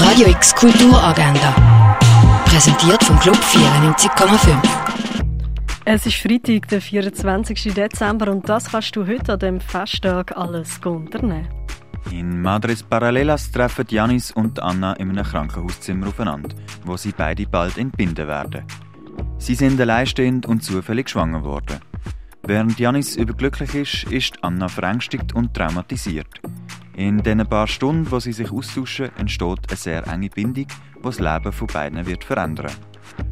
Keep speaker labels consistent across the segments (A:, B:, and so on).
A: Radio X Kulturagenda. Präsentiert vom Club 94,5.
B: Es ist Freitag, der 24. Dezember und das kannst du heute an dem Festtag alles unternehmen.
C: In Madres Paralelas treffen Janis und Anna in einem Krankenhauszimmer aufeinander, wo sie beide bald entbinden werden. Sie sind alleinstehend und zufällig schwanger worden. Während Janis überglücklich ist, ist Anna verängstigt und traumatisiert. In den paar Stunden, wo sie sich austauschen, entsteht eine sehr enge Bindung, die das Leben von beiden wird verändern.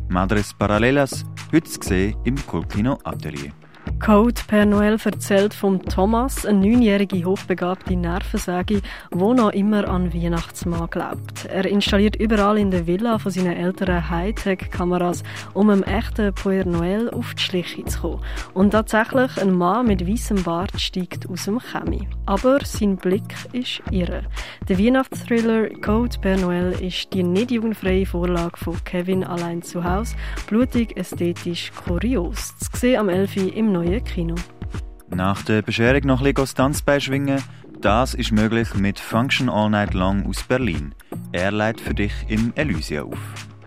C: Madres Paralelas, heute zu sehen im Kultkino Atelier.
B: Code per Noel erzählt von Thomas, eine neunjährige hochbegabte Nervensäge, die noch immer an Weihnachtsmann glaubt. Er installiert überall in der Villa von seinen älteren Hightech-Kameras, um einem echten Père Noel auf die Schliche zu kommen. Und tatsächlich, ein Mann mit weißem Bart steigt aus dem Chemie. Aber sein Blick ist irre. Der Weihnachtsthriller Code per Noel ist die nicht jugendfreie Vorlage von Kevin allein zu Hause, blutig, ästhetisch, kurios. Zu sehen am 11. im neuen Kino.
C: Nach der Bescherung noch ein bisschen Tanzbein schwingen, das ist möglich mit Function All Night Long aus Berlin. Er leitet für dich im Elysia auf.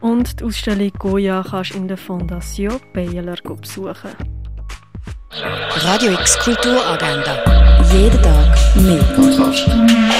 B: Und die Ausstellung Goya kannst du in der Fondation Baylor besuchen.
A: Radio X Kulturagenda. Jeden Tag mehr.